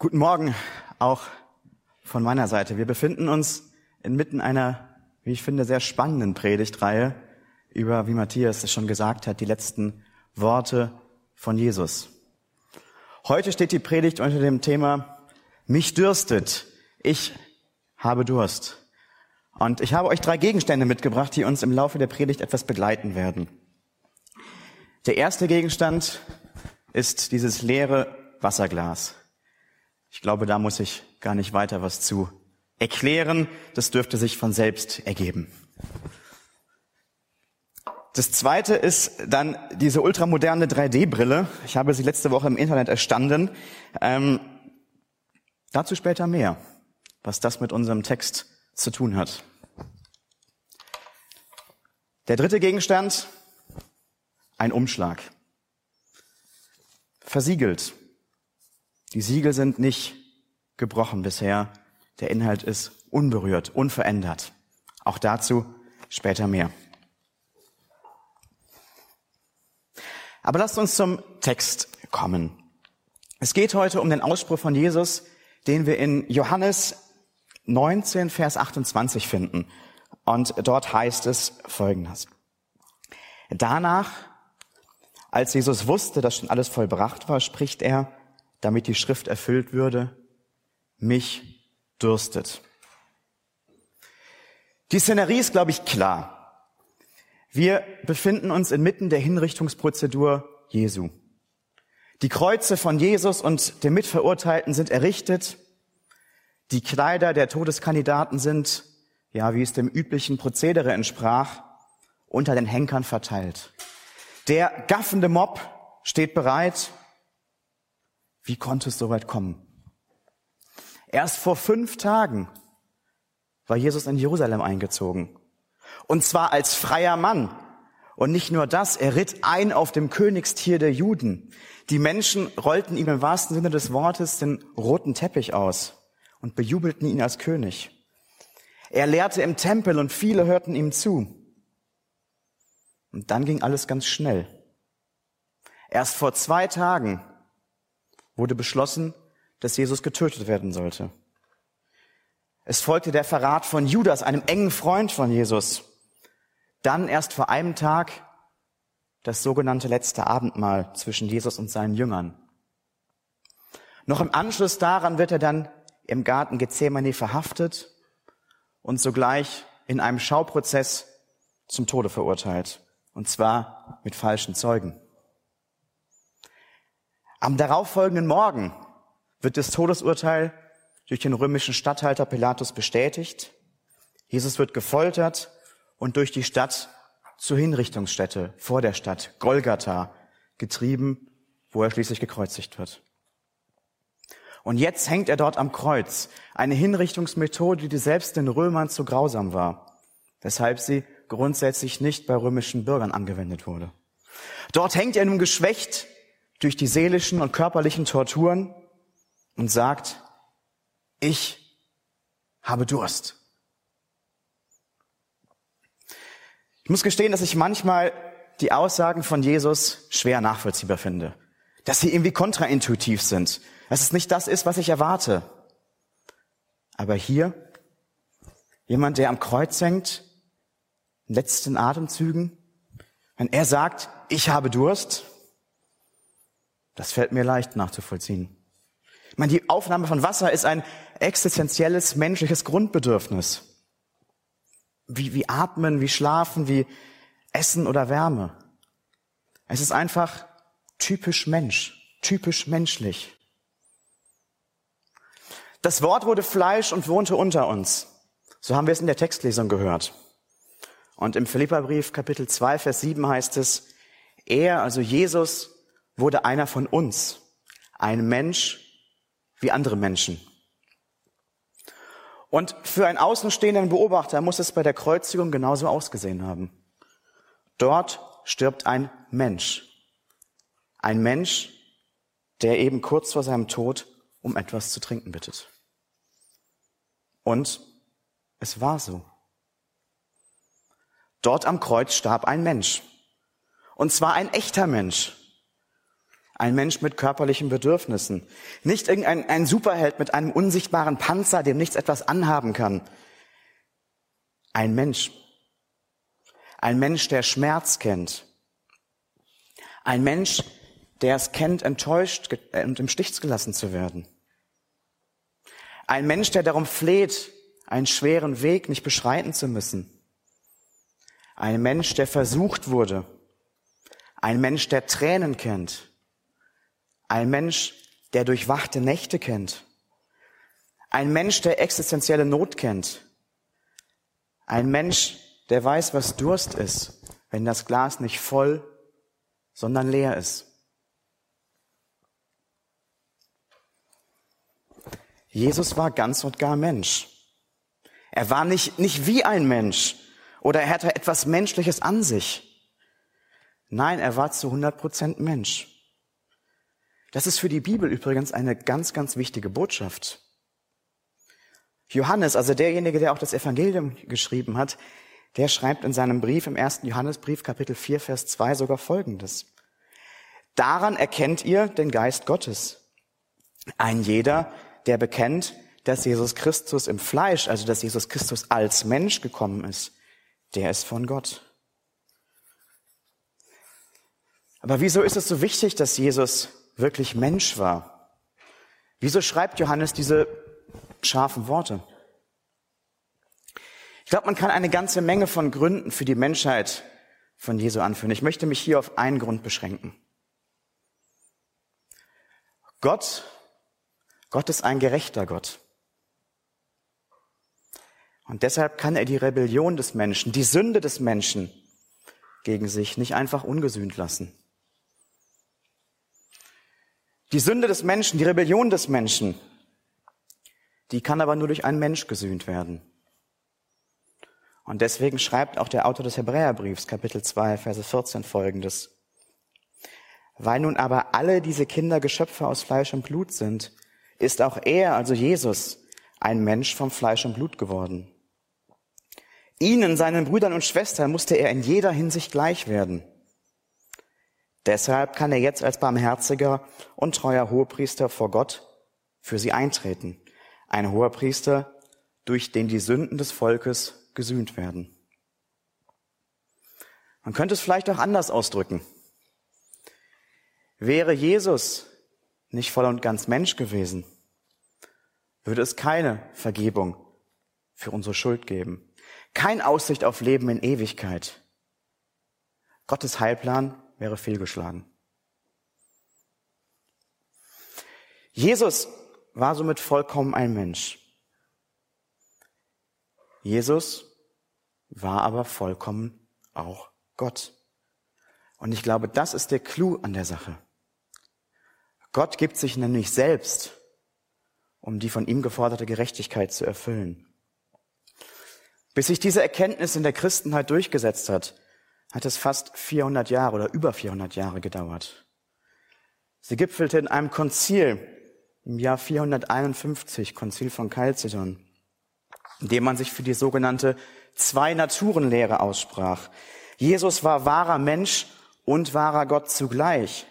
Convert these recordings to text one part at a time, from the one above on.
Guten Morgen auch von meiner Seite. Wir befinden uns inmitten einer, wie ich finde, sehr spannenden Predigtreihe über, wie Matthias es schon gesagt hat, die letzten Worte von Jesus. Heute steht die Predigt unter dem Thema Mich dürstet. Ich habe Durst. Und ich habe euch drei Gegenstände mitgebracht, die uns im Laufe der Predigt etwas begleiten werden. Der erste Gegenstand ist dieses leere Wasserglas. Ich glaube, da muss ich gar nicht weiter was zu erklären. Das dürfte sich von selbst ergeben. Das zweite ist dann diese ultramoderne 3D-Brille. Ich habe sie letzte Woche im Internet erstanden. Ähm, dazu später mehr, was das mit unserem Text zu tun hat. Der dritte Gegenstand, ein Umschlag. Versiegelt. Die Siegel sind nicht gebrochen bisher. Der Inhalt ist unberührt, unverändert. Auch dazu später mehr. Aber lasst uns zum Text kommen. Es geht heute um den Ausspruch von Jesus, den wir in Johannes 19, Vers 28 finden. Und dort heißt es Folgendes. Danach, als Jesus wusste, dass schon alles vollbracht war, spricht er, damit die Schrift erfüllt würde, mich dürstet. Die Szenerie ist, glaube ich, klar. Wir befinden uns inmitten der Hinrichtungsprozedur Jesu. Die Kreuze von Jesus und der Mitverurteilten sind errichtet. Die Kleider der Todeskandidaten sind, ja, wie es dem üblichen Prozedere entsprach, unter den Henkern verteilt. Der gaffende Mob steht bereit, wie konnte es so weit kommen? Erst vor fünf Tagen war Jesus in Jerusalem eingezogen. Und zwar als freier Mann. Und nicht nur das, er ritt ein auf dem Königstier der Juden. Die Menschen rollten ihm im wahrsten Sinne des Wortes den roten Teppich aus und bejubelten ihn als König. Er lehrte im Tempel und viele hörten ihm zu. Und dann ging alles ganz schnell. Erst vor zwei Tagen wurde beschlossen, dass Jesus getötet werden sollte. Es folgte der Verrat von Judas, einem engen Freund von Jesus. Dann erst vor einem Tag das sogenannte letzte Abendmahl zwischen Jesus und seinen Jüngern. Noch im Anschluss daran wird er dann im Garten Gethsemane verhaftet und sogleich in einem Schauprozess zum Tode verurteilt. Und zwar mit falschen Zeugen. Am darauffolgenden Morgen wird das Todesurteil durch den römischen Statthalter Pilatus bestätigt. Jesus wird gefoltert und durch die Stadt zur Hinrichtungsstätte vor der Stadt Golgatha getrieben, wo er schließlich gekreuzigt wird. Und jetzt hängt er dort am Kreuz. Eine Hinrichtungsmethode, die selbst den Römern zu grausam war, weshalb sie grundsätzlich nicht bei römischen Bürgern angewendet wurde. Dort hängt er nun geschwächt durch die seelischen und körperlichen Torturen und sagt, ich habe Durst. Ich muss gestehen, dass ich manchmal die Aussagen von Jesus schwer nachvollziehbar finde. Dass sie irgendwie kontraintuitiv sind. Dass es nicht das ist, was ich erwarte. Aber hier, jemand, der am Kreuz hängt, in letzten Atemzügen, wenn er sagt, ich habe Durst, das fällt mir leicht nachzuvollziehen. Ich meine, die Aufnahme von Wasser ist ein existenzielles menschliches Grundbedürfnis. Wie, wie atmen, wie schlafen, wie essen oder Wärme. Es ist einfach typisch Mensch, typisch menschlich. Das Wort wurde Fleisch und wohnte unter uns. So haben wir es in der Textlesung gehört. Und im Philipperbrief Kapitel 2, Vers 7 heißt es, er, also Jesus, wurde einer von uns, ein Mensch wie andere Menschen. Und für einen außenstehenden Beobachter muss es bei der Kreuzigung genauso ausgesehen haben. Dort stirbt ein Mensch. Ein Mensch, der eben kurz vor seinem Tod um etwas zu trinken bittet. Und es war so. Dort am Kreuz starb ein Mensch. Und zwar ein echter Mensch. Ein Mensch mit körperlichen Bedürfnissen. Nicht irgendein ein Superheld mit einem unsichtbaren Panzer, dem nichts etwas anhaben kann. Ein Mensch. Ein Mensch, der Schmerz kennt. Ein Mensch, der es kennt, enttäuscht und im Stich gelassen zu werden. Ein Mensch, der darum fleht, einen schweren Weg nicht beschreiten zu müssen. Ein Mensch, der versucht wurde. Ein Mensch, der Tränen kennt. Ein Mensch, der durchwachte Nächte kennt. Ein Mensch, der existenzielle Not kennt. Ein Mensch, der weiß, was Durst ist, wenn das Glas nicht voll, sondern leer ist. Jesus war ganz und gar Mensch. Er war nicht, nicht wie ein Mensch oder er hatte etwas Menschliches an sich. Nein, er war zu 100 Prozent Mensch. Das ist für die Bibel übrigens eine ganz, ganz wichtige Botschaft. Johannes, also derjenige, der auch das Evangelium geschrieben hat, der schreibt in seinem Brief im ersten Johannesbrief Kapitel 4, Vers 2 sogar Folgendes. Daran erkennt ihr den Geist Gottes. Ein jeder, der bekennt, dass Jesus Christus im Fleisch, also dass Jesus Christus als Mensch gekommen ist, der ist von Gott. Aber wieso ist es so wichtig, dass Jesus wirklich Mensch war? Wieso schreibt Johannes diese scharfen Worte? Ich glaube, man kann eine ganze Menge von Gründen für die Menschheit von Jesu anführen. Ich möchte mich hier auf einen Grund beschränken. Gott Gott ist ein gerechter Gott. Und deshalb kann er die Rebellion des Menschen, die Sünde des Menschen gegen sich nicht einfach ungesühnt lassen. Die Sünde des Menschen, die Rebellion des Menschen, die kann aber nur durch einen Mensch gesühnt werden. Und deswegen schreibt auch der Autor des Hebräerbriefs, Kapitel 2, Verse 14 folgendes. Weil nun aber alle diese Kinder Geschöpfe aus Fleisch und Blut sind, ist auch er, also Jesus, ein Mensch vom Fleisch und Blut geworden. Ihnen, seinen Brüdern und Schwestern, musste er in jeder Hinsicht gleich werden. Deshalb kann er jetzt als barmherziger und treuer Hohepriester vor Gott für sie eintreten. Ein Hohepriester, durch den die Sünden des Volkes gesühnt werden. Man könnte es vielleicht auch anders ausdrücken. Wäre Jesus nicht voll und ganz Mensch gewesen, würde es keine Vergebung für unsere Schuld geben. Kein Aussicht auf Leben in Ewigkeit. Gottes Heilplan wäre fehlgeschlagen. Jesus war somit vollkommen ein Mensch. Jesus war aber vollkommen auch Gott. Und ich glaube, das ist der Clou an der Sache. Gott gibt sich nämlich selbst, um die von ihm geforderte Gerechtigkeit zu erfüllen. Bis sich diese Erkenntnis in der Christenheit durchgesetzt hat, hat es fast 400 Jahre oder über 400 Jahre gedauert. Sie gipfelte in einem Konzil im Jahr 451, Konzil von Chalcedon, in dem man sich für die sogenannte Zwei-Naturen-Lehre aussprach. Jesus war wahrer Mensch und wahrer Gott zugleich.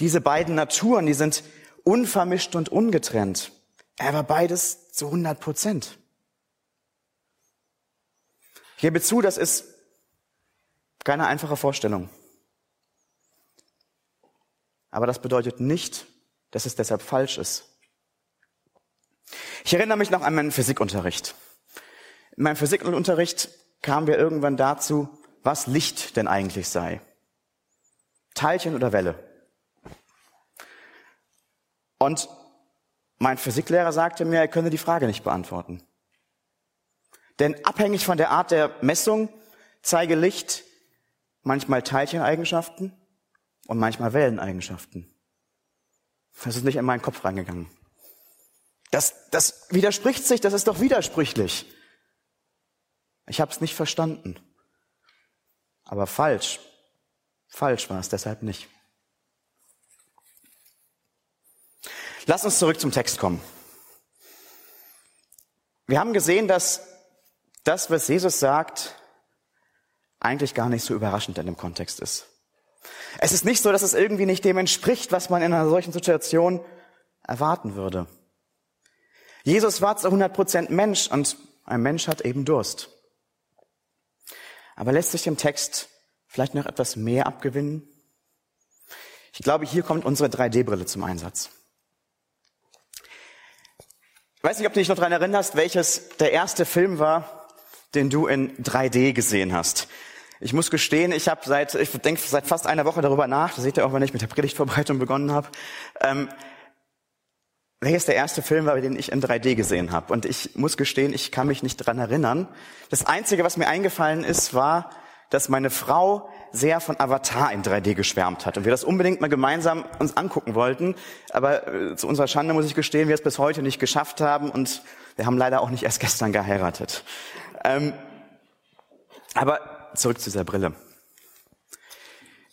Diese beiden Naturen, die sind unvermischt und ungetrennt. Er war beides zu 100 Prozent. Ich gebe zu, das ist keine einfache Vorstellung. Aber das bedeutet nicht, dass es deshalb falsch ist. Ich erinnere mich noch an meinen Physikunterricht. In meinem Physikunterricht kamen wir irgendwann dazu, was Licht denn eigentlich sei. Teilchen oder Welle. Und mein Physiklehrer sagte mir, er könne die Frage nicht beantworten. Denn abhängig von der Art der Messung zeige Licht manchmal Teilcheneigenschaften und manchmal Welleneigenschaften. Das ist nicht in meinen Kopf reingegangen. Das, das widerspricht sich, das ist doch widersprüchlich. Ich habe es nicht verstanden. Aber falsch. Falsch war es deshalb nicht. Lass uns zurück zum Text kommen. Wir haben gesehen, dass das, was Jesus sagt, eigentlich gar nicht so überraschend in dem Kontext ist. Es ist nicht so, dass es irgendwie nicht dem entspricht, was man in einer solchen Situation erwarten würde. Jesus war zu 100 Prozent Mensch und ein Mensch hat eben Durst. Aber lässt sich dem Text vielleicht noch etwas mehr abgewinnen? Ich glaube, hier kommt unsere 3D-Brille zum Einsatz. Ich weiß nicht, ob du dich noch daran erinnerst, welches der erste Film war, den du in 3D gesehen hast. Ich muss gestehen, ich habe seit, ich denke seit fast einer Woche darüber nach. Das seht ihr auch, wenn ich mit der Predigtvorbereitung begonnen habe. Ähm, welches der erste Film war, den ich in 3D gesehen habe? Und ich muss gestehen, ich kann mich nicht dran erinnern. Das Einzige, was mir eingefallen ist, war, dass meine Frau sehr von Avatar in 3D geschwärmt hat und wir das unbedingt mal gemeinsam uns angucken wollten. Aber äh, zu unserer Schande muss ich gestehen, wir es bis heute nicht geschafft haben und wir haben leider auch nicht erst gestern geheiratet. Ähm, aber zurück zu dieser Brille.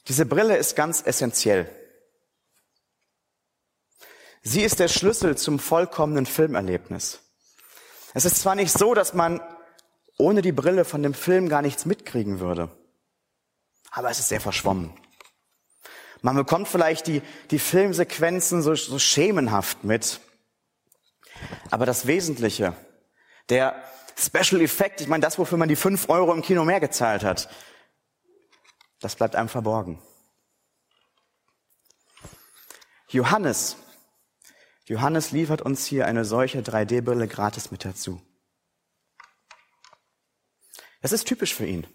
Diese Brille ist ganz essentiell. Sie ist der Schlüssel zum vollkommenen Filmerlebnis. Es ist zwar nicht so, dass man ohne die Brille von dem Film gar nichts mitkriegen würde, aber es ist sehr verschwommen. Man bekommt vielleicht die, die Filmsequenzen so, so schemenhaft mit, aber das Wesentliche, der, Special Effekt, ich meine das, wofür man die fünf Euro im Kino mehr gezahlt hat, das bleibt einem verborgen. Johannes, Johannes liefert uns hier eine solche 3D-Brille gratis mit dazu. Das ist typisch für ihn.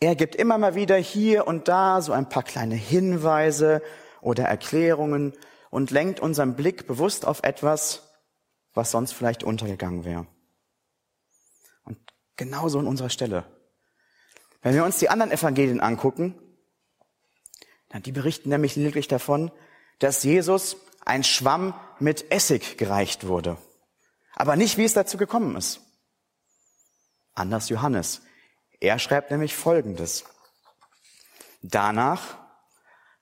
Er gibt immer mal wieder hier und da so ein paar kleine Hinweise oder Erklärungen und lenkt unseren Blick bewusst auf etwas, was sonst vielleicht untergegangen wäre. Genauso an unserer Stelle. Wenn wir uns die anderen Evangelien angucken, dann die berichten nämlich lediglich davon, dass Jesus ein Schwamm mit Essig gereicht wurde. Aber nicht, wie es dazu gekommen ist. Anders Johannes. Er schreibt nämlich Folgendes. Danach,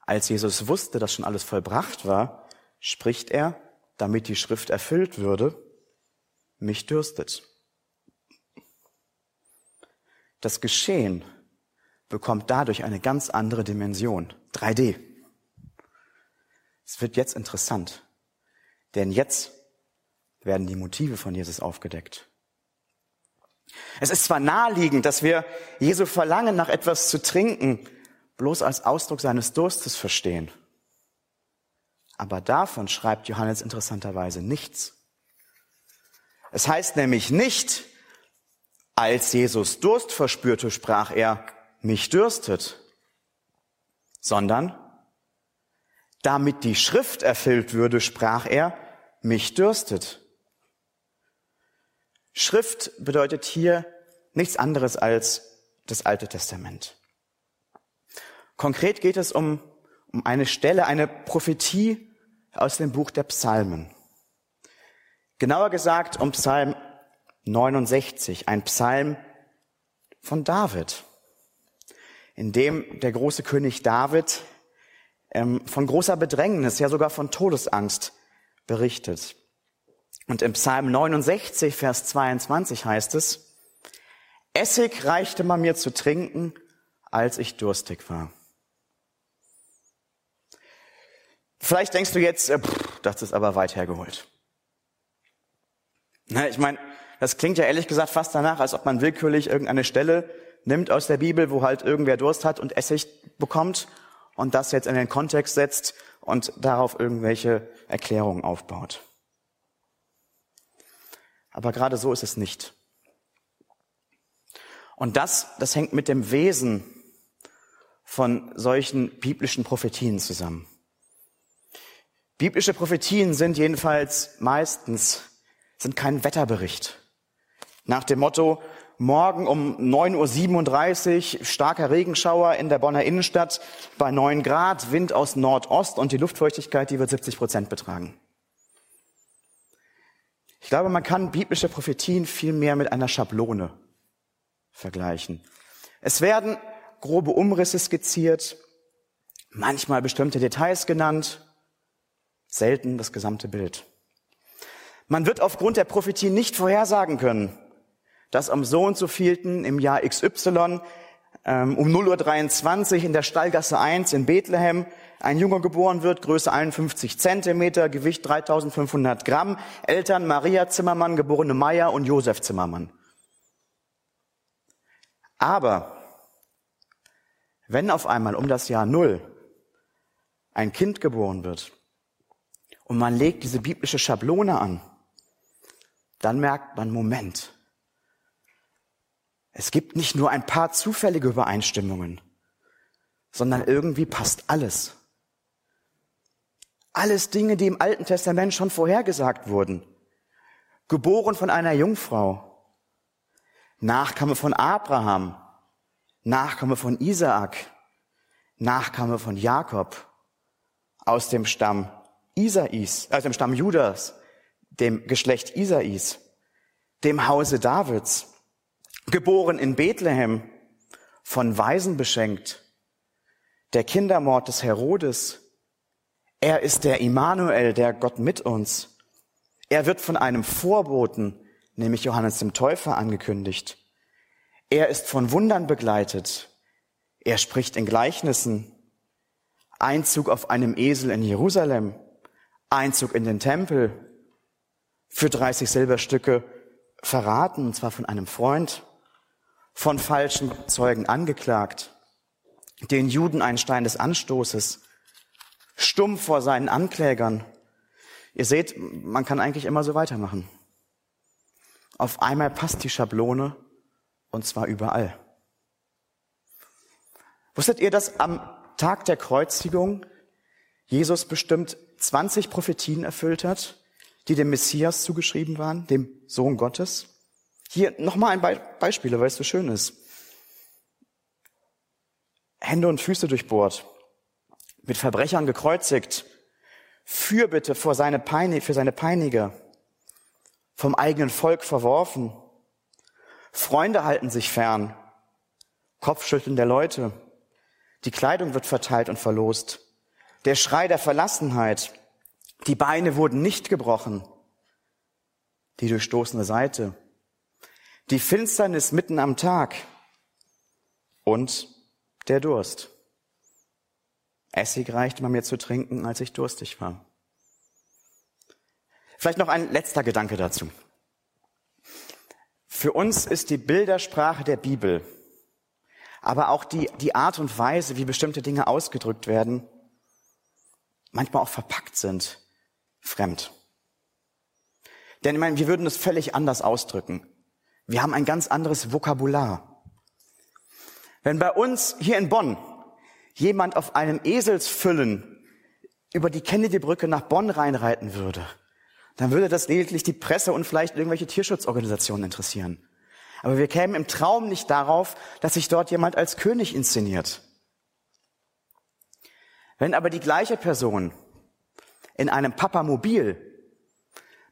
als Jesus wusste, dass schon alles vollbracht war, spricht er, damit die Schrift erfüllt würde, mich dürstet. Das Geschehen bekommt dadurch eine ganz andere Dimension. 3D. Es wird jetzt interessant, denn jetzt werden die Motive von Jesus aufgedeckt. Es ist zwar naheliegend, dass wir Jesu Verlangen nach etwas zu trinken bloß als Ausdruck seines Durstes verstehen. Aber davon schreibt Johannes interessanterweise nichts. Es heißt nämlich nicht, als Jesus Durst verspürte, sprach er, mich dürstet, sondern damit die Schrift erfüllt würde, sprach er, mich dürstet. Schrift bedeutet hier nichts anderes als das Alte Testament. Konkret geht es um, um eine Stelle, eine Prophetie aus dem Buch der Psalmen. Genauer gesagt um Psalm 69, ein Psalm von David, in dem der große König David ähm, von großer Bedrängnis, ja sogar von Todesangst berichtet. Und im Psalm 69, Vers 22 heißt es, Essig reichte man mir zu trinken, als ich durstig war. Vielleicht denkst du jetzt, äh, pff, das ist aber weit hergeholt. Na, ich meine, das klingt ja ehrlich gesagt fast danach, als ob man willkürlich irgendeine Stelle nimmt aus der Bibel, wo halt irgendwer Durst hat und Essig bekommt und das jetzt in den Kontext setzt und darauf irgendwelche Erklärungen aufbaut. Aber gerade so ist es nicht. Und das, das hängt mit dem Wesen von solchen biblischen Prophetien zusammen. Biblische Prophetien sind jedenfalls meistens, sind kein Wetterbericht. Nach dem Motto, morgen um 9.37 Uhr starker Regenschauer in der Bonner Innenstadt bei 9 Grad, Wind aus Nordost und die Luftfeuchtigkeit, die wird 70 Prozent betragen. Ich glaube, man kann biblische Prophetien viel mehr mit einer Schablone vergleichen. Es werden grobe Umrisse skizziert, manchmal bestimmte Details genannt, selten das gesamte Bild. Man wird aufgrund der Prophetie nicht vorhersagen können, dass am so und so vielten im Jahr XY ähm, um 0.23 Uhr in der Stallgasse 1 in Bethlehem ein Junge geboren wird, Größe 51 Zentimeter, Gewicht 3500 Gramm, Eltern Maria Zimmermann, geborene Meier und Josef Zimmermann. Aber wenn auf einmal um das Jahr Null ein Kind geboren wird und man legt diese biblische Schablone an, dann merkt man, Moment, es gibt nicht nur ein paar zufällige Übereinstimmungen, sondern irgendwie passt alles. Alles Dinge, die im Alten Testament schon vorhergesagt wurden. Geboren von einer Jungfrau, Nachkomme von Abraham, Nachkomme von Isaak, Nachkomme von Jakob, aus dem Stamm Isais, aus dem Stamm Judas, dem Geschlecht Isais, dem Hause Davids geboren in Bethlehem, von Weisen beschenkt, der Kindermord des Herodes. Er ist der Immanuel, der Gott mit uns. Er wird von einem Vorboten, nämlich Johannes dem Täufer, angekündigt. Er ist von Wundern begleitet. Er spricht in Gleichnissen. Einzug auf einem Esel in Jerusalem. Einzug in den Tempel. Für 30 Silberstücke verraten, und zwar von einem Freund von falschen Zeugen angeklagt, den Juden ein Stein des Anstoßes, stumm vor seinen Anklägern. Ihr seht, man kann eigentlich immer so weitermachen. Auf einmal passt die Schablone und zwar überall. Wusstet ihr, dass am Tag der Kreuzigung Jesus bestimmt 20 Prophetien erfüllt hat, die dem Messias zugeschrieben waren, dem Sohn Gottes? Hier nochmal ein Be Beispiel, weil es so schön ist. Hände und Füße durchbohrt, mit Verbrechern gekreuzigt, Fürbitte vor seine Pein für seine Peiniger, vom eigenen Volk verworfen, Freunde halten sich fern, Kopfschütteln der Leute, die Kleidung wird verteilt und verlost, der Schrei der Verlassenheit, die Beine wurden nicht gebrochen, die durchstoßene Seite, die Finsternis mitten am Tag und der Durst. Essig reichte man mir zu trinken, als ich durstig war. Vielleicht noch ein letzter Gedanke dazu. Für uns ist die Bildersprache der Bibel, aber auch die, die Art und Weise, wie bestimmte Dinge ausgedrückt werden, manchmal auch verpackt sind, fremd. Denn ich meine, wir würden es völlig anders ausdrücken. Wir haben ein ganz anderes Vokabular. Wenn bei uns hier in Bonn jemand auf einem Eselsfüllen über die Kennedy-Brücke nach Bonn reinreiten würde, dann würde das lediglich die Presse und vielleicht irgendwelche Tierschutzorganisationen interessieren. Aber wir kämen im Traum nicht darauf, dass sich dort jemand als König inszeniert. Wenn aber die gleiche Person in einem Papamobil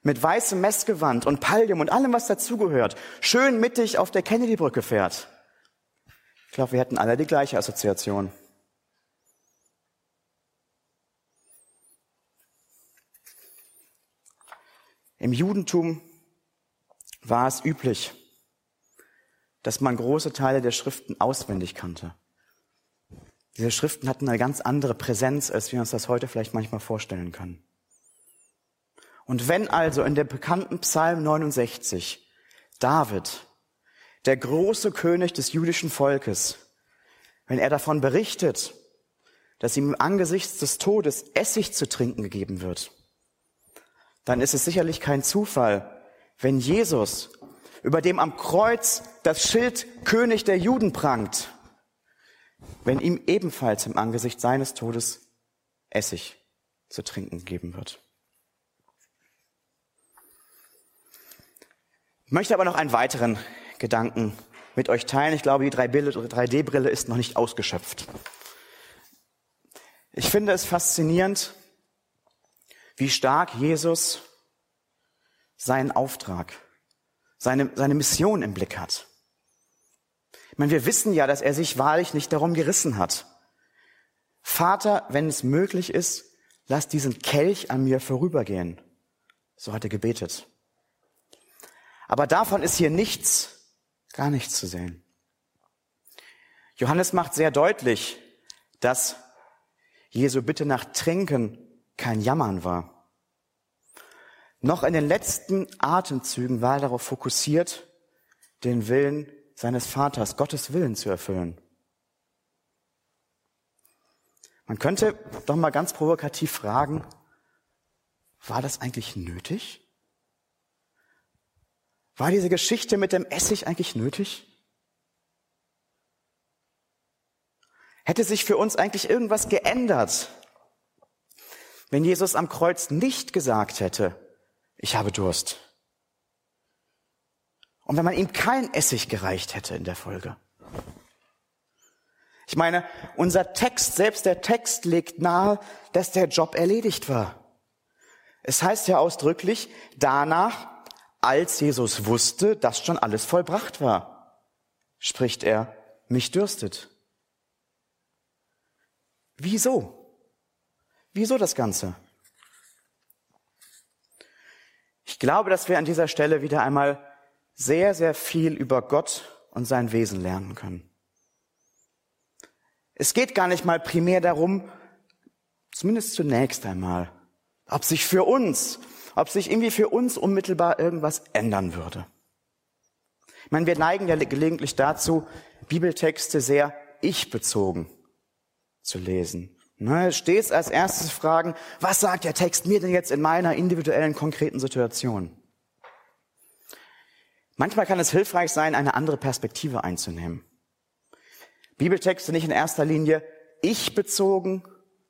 mit weißem Messgewand und Pallium und allem, was dazugehört, schön mittig auf der Kennedy-Brücke fährt. Ich glaube, wir hätten alle die gleiche Assoziation. Im Judentum war es üblich, dass man große Teile der Schriften auswendig kannte. Diese Schriften hatten eine ganz andere Präsenz, als wir uns das heute vielleicht manchmal vorstellen können. Und wenn also in der bekannten Psalm 69 David, der große König des jüdischen Volkes, wenn er davon berichtet, dass ihm angesichts des Todes Essig zu trinken gegeben wird, dann ist es sicherlich kein Zufall, wenn Jesus, über dem am Kreuz das Schild König der Juden prangt, wenn ihm ebenfalls im Angesicht seines Todes Essig zu trinken geben wird. Möchte aber noch einen weiteren Gedanken mit euch teilen. Ich glaube, die 3D-Brille ist noch nicht ausgeschöpft. Ich finde es faszinierend, wie stark Jesus seinen Auftrag, seine, seine Mission im Blick hat. Ich meine, wir wissen ja, dass er sich wahrlich nicht darum gerissen hat. Vater, wenn es möglich ist, lass diesen Kelch an mir vorübergehen. So hat er gebetet. Aber davon ist hier nichts, gar nichts zu sehen. Johannes macht sehr deutlich, dass Jesu Bitte nach Trinken kein Jammern war. Noch in den letzten Atemzügen war er darauf fokussiert, den Willen seines Vaters, Gottes Willen zu erfüllen. Man könnte doch mal ganz provokativ fragen, war das eigentlich nötig? War diese Geschichte mit dem Essig eigentlich nötig? Hätte sich für uns eigentlich irgendwas geändert, wenn Jesus am Kreuz nicht gesagt hätte, ich habe Durst? Und wenn man ihm kein Essig gereicht hätte in der Folge? Ich meine, unser Text, selbst der Text legt nahe, dass der Job erledigt war. Es heißt ja ausdrücklich, danach, als Jesus wusste, dass schon alles vollbracht war, spricht er, mich dürstet. Wieso? Wieso das Ganze? Ich glaube, dass wir an dieser Stelle wieder einmal sehr, sehr viel über Gott und sein Wesen lernen können. Es geht gar nicht mal primär darum, zumindest zunächst einmal, ob sich für uns, ob sich irgendwie für uns unmittelbar irgendwas ändern würde. Ich meine, wir neigen ja gelegentlich dazu, Bibeltexte sehr ich-bezogen zu lesen. Ne, stets als erstes fragen, was sagt der Text mir denn jetzt in meiner individuellen, konkreten Situation? Manchmal kann es hilfreich sein, eine andere Perspektive einzunehmen. Bibeltexte nicht in erster Linie ich bezogen,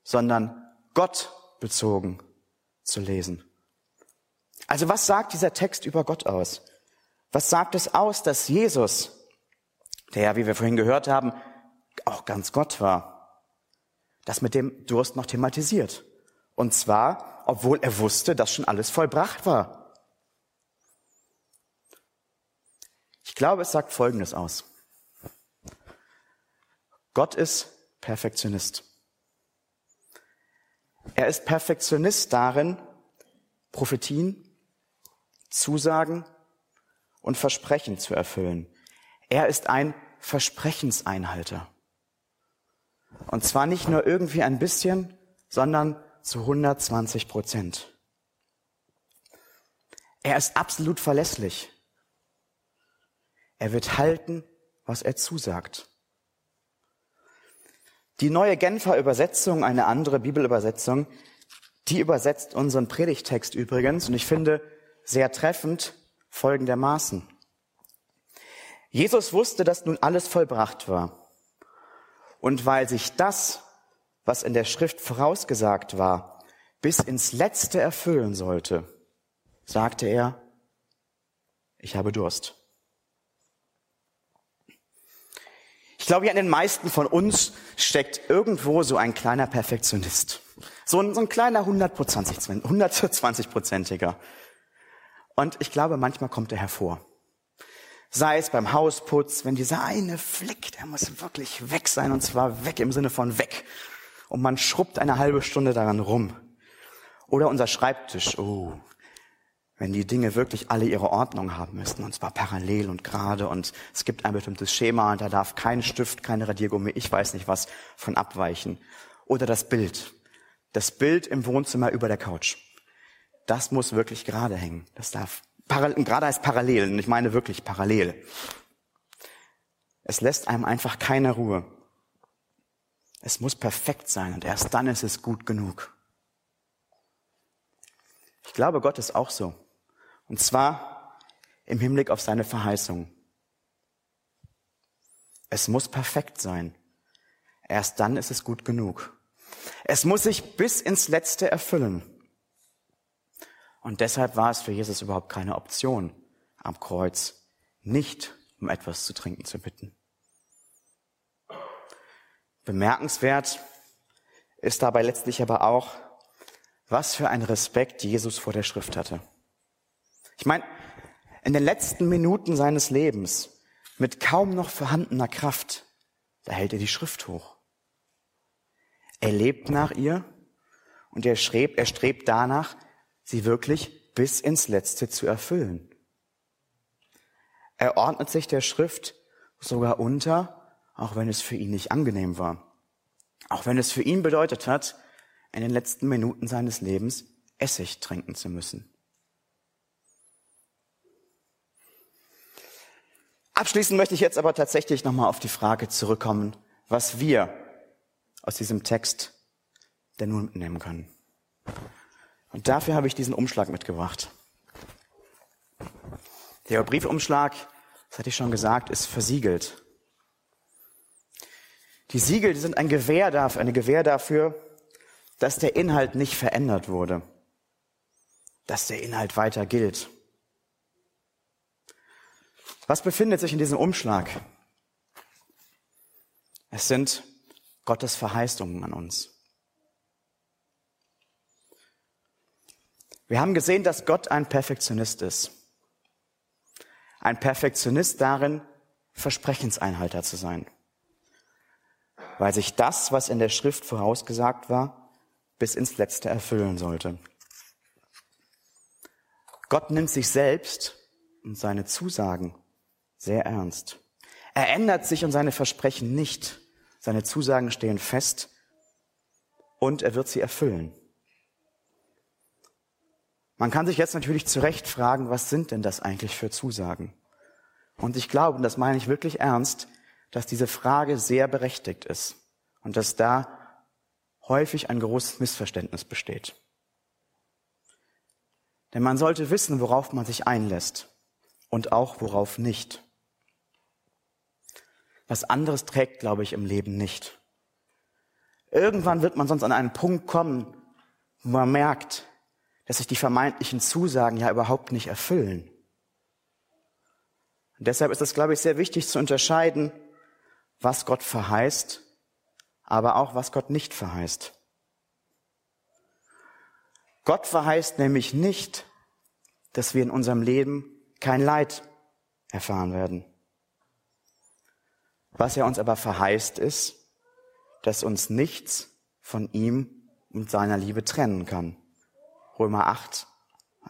sondern Gott bezogen zu lesen. Also was sagt dieser Text über Gott aus? Was sagt es aus, dass Jesus, der ja, wie wir vorhin gehört haben, auch ganz Gott war, das mit dem Durst noch thematisiert? Und zwar, obwohl er wusste, dass schon alles vollbracht war. Ich glaube, es sagt Folgendes aus. Gott ist Perfektionist. Er ist Perfektionist darin, Prophetien, Zusagen und Versprechen zu erfüllen. Er ist ein Versprechenseinhalter. Und zwar nicht nur irgendwie ein bisschen, sondern zu 120 Prozent. Er ist absolut verlässlich. Er wird halten, was er zusagt. Die neue Genfer Übersetzung, eine andere Bibelübersetzung, die übersetzt unseren Predigtext übrigens und ich finde sehr treffend folgendermaßen. Jesus wusste, dass nun alles vollbracht war. Und weil sich das, was in der Schrift vorausgesagt war, bis ins Letzte erfüllen sollte, sagte er, ich habe Durst. Ich glaube, in den meisten von uns steckt irgendwo so ein kleiner Perfektionist. So ein, so ein kleiner 120-prozentiger. Und ich glaube, manchmal kommt er hervor. Sei es beim Hausputz, wenn dieser eine Fleck, der muss wirklich weg sein, und zwar weg im Sinne von weg. Und man schrubbt eine halbe Stunde daran rum. Oder unser Schreibtisch, oh, wenn die Dinge wirklich alle ihre Ordnung haben müssten, und zwar parallel und gerade, und es gibt ein bestimmtes Schema, und da darf kein Stift, keine Radiergummi, ich weiß nicht was, von abweichen. Oder das Bild. Das Bild im Wohnzimmer über der Couch. Das muss wirklich gerade hängen. Das darf, gerade heißt parallel, und ich meine wirklich parallel. Es lässt einem einfach keine Ruhe. Es muss perfekt sein, und erst dann ist es gut genug. Ich glaube, Gott ist auch so. Und zwar im Hinblick auf seine Verheißung. Es muss perfekt sein. Erst dann ist es gut genug. Es muss sich bis ins Letzte erfüllen. Und deshalb war es für Jesus überhaupt keine Option, am Kreuz nicht um etwas zu trinken zu bitten. Bemerkenswert ist dabei letztlich aber auch, was für ein Respekt Jesus vor der Schrift hatte. Ich meine, in den letzten Minuten seines Lebens, mit kaum noch vorhandener Kraft, da hält er die Schrift hoch. Er lebt nach ihr und er, schrebt, er strebt danach, sie wirklich bis ins Letzte zu erfüllen. Er ordnet sich der Schrift sogar unter auch wenn es für ihn nicht angenehm war. Auch wenn es für ihn bedeutet hat, in den letzten Minuten seines Lebens Essig trinken zu müssen. Abschließend möchte ich jetzt aber tatsächlich nochmal auf die Frage zurückkommen, was wir aus diesem Text denn nun mitnehmen können. Und dafür habe ich diesen Umschlag mitgebracht. Der Briefumschlag, das hatte ich schon gesagt, ist versiegelt. Die Siegel die sind ein Gewähr dafür, eine Gewähr dafür, dass der Inhalt nicht verändert wurde, dass der Inhalt weiter gilt. Was befindet sich in diesem Umschlag? Es sind Gottes Verheißungen an uns. Wir haben gesehen, dass Gott ein Perfektionist ist. Ein Perfektionist darin, Versprechenseinhalter zu sein. Weil sich das, was in der Schrift vorausgesagt war, bis ins Letzte erfüllen sollte. Gott nimmt sich selbst und seine Zusagen sehr ernst. Er ändert sich und seine Versprechen nicht. Seine Zusagen stehen fest und er wird sie erfüllen. Man kann sich jetzt natürlich zu Recht fragen, was sind denn das eigentlich für Zusagen? Und ich glaube, und das meine ich wirklich ernst, dass diese Frage sehr berechtigt ist und dass da häufig ein großes Missverständnis besteht. Denn man sollte wissen, worauf man sich einlässt und auch worauf nicht. Was anderes trägt, glaube ich, im Leben nicht. Irgendwann wird man sonst an einen Punkt kommen, wo man merkt, dass sich die vermeintlichen Zusagen ja überhaupt nicht erfüllen. Und deshalb ist es, glaube ich, sehr wichtig zu unterscheiden, was Gott verheißt, aber auch was Gott nicht verheißt. Gott verheißt nämlich nicht, dass wir in unserem Leben kein Leid erfahren werden. Was er uns aber verheißt ist, dass uns nichts von ihm und seiner Liebe trennen kann. Römer 8,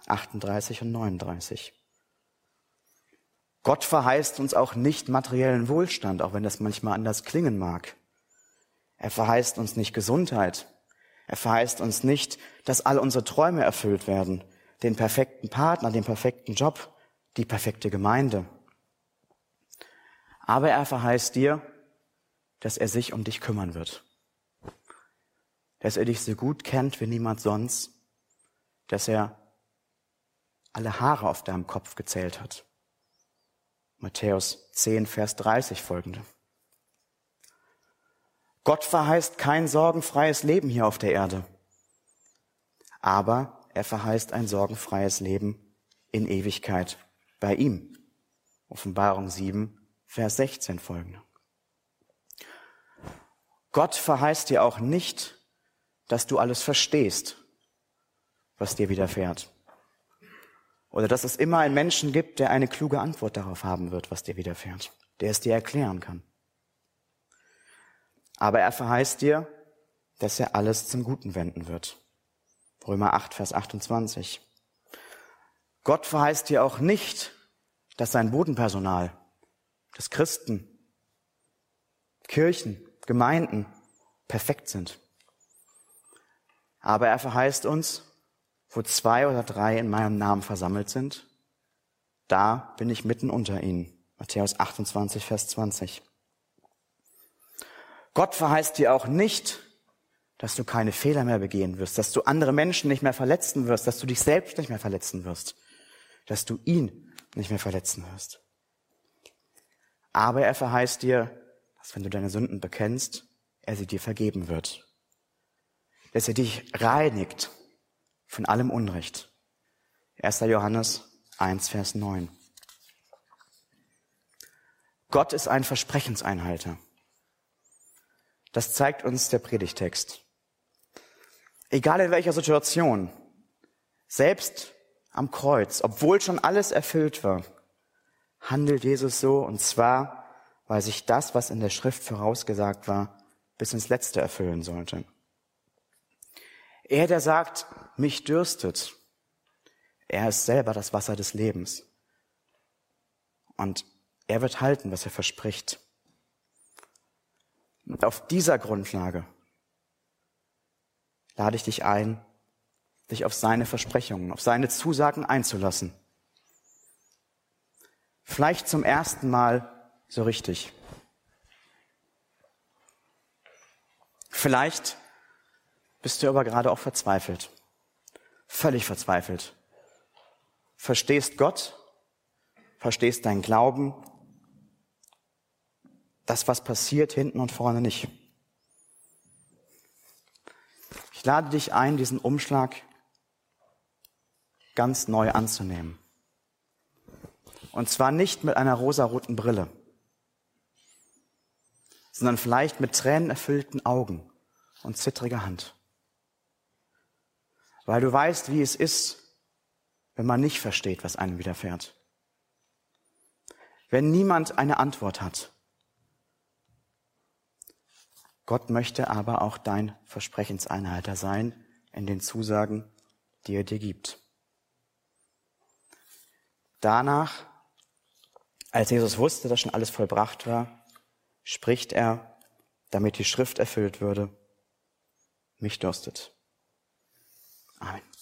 38 und 39. Gott verheißt uns auch nicht materiellen Wohlstand, auch wenn das manchmal anders klingen mag. Er verheißt uns nicht Gesundheit. Er verheißt uns nicht, dass all unsere Träume erfüllt werden, den perfekten Partner, den perfekten Job, die perfekte Gemeinde. Aber er verheißt dir, dass er sich um dich kümmern wird. Dass er dich so gut kennt wie niemand sonst dass er alle Haare auf deinem Kopf gezählt hat. Matthäus 10, Vers 30 folgende. Gott verheißt kein sorgenfreies Leben hier auf der Erde, aber er verheißt ein sorgenfreies Leben in Ewigkeit bei ihm. Offenbarung 7, Vers 16 folgende. Gott verheißt dir auch nicht, dass du alles verstehst was dir widerfährt. Oder dass es immer einen Menschen gibt, der eine kluge Antwort darauf haben wird, was dir widerfährt, der es dir erklären kann. Aber er verheißt dir, dass er alles zum Guten wenden wird. Römer 8, Vers 28. Gott verheißt dir auch nicht, dass sein Bodenpersonal, das Christen, Kirchen, Gemeinden perfekt sind. Aber er verheißt uns, wo zwei oder drei in meinem Namen versammelt sind, da bin ich mitten unter ihnen. Matthäus 28, Vers 20. Gott verheißt dir auch nicht, dass du keine Fehler mehr begehen wirst, dass du andere Menschen nicht mehr verletzen wirst, dass du dich selbst nicht mehr verletzen wirst, dass du ihn nicht mehr verletzen wirst. Aber er verheißt dir, dass wenn du deine Sünden bekennst, er sie dir vergeben wird. Dass er dich reinigt von allem Unrecht. 1. Johannes 1, Vers 9. Gott ist ein Versprechenseinhalter. Das zeigt uns der Predigtext. Egal in welcher Situation, selbst am Kreuz, obwohl schon alles erfüllt war, handelt Jesus so, und zwar, weil sich das, was in der Schrift vorausgesagt war, bis ins Letzte erfüllen sollte. Er, der sagt, mich dürstet, er ist selber das Wasser des Lebens. Und er wird halten, was er verspricht. Und auf dieser Grundlage lade ich dich ein, dich auf seine Versprechungen, auf seine Zusagen einzulassen. Vielleicht zum ersten Mal so richtig. Vielleicht bist du aber gerade auch verzweifelt, völlig verzweifelt. Verstehst Gott, verstehst deinen Glauben, das, was passiert, hinten und vorne nicht. Ich lade dich ein, diesen Umschlag ganz neu anzunehmen. Und zwar nicht mit einer rosaroten Brille, sondern vielleicht mit tränenerfüllten Augen und zittriger Hand. Weil du weißt, wie es ist, wenn man nicht versteht, was einem widerfährt. Wenn niemand eine Antwort hat. Gott möchte aber auch dein Versprechenseinhalter sein in den Zusagen, die er dir gibt. Danach, als Jesus wusste, dass schon alles vollbracht war, spricht er, damit die Schrift erfüllt würde, mich dürstet. Amen.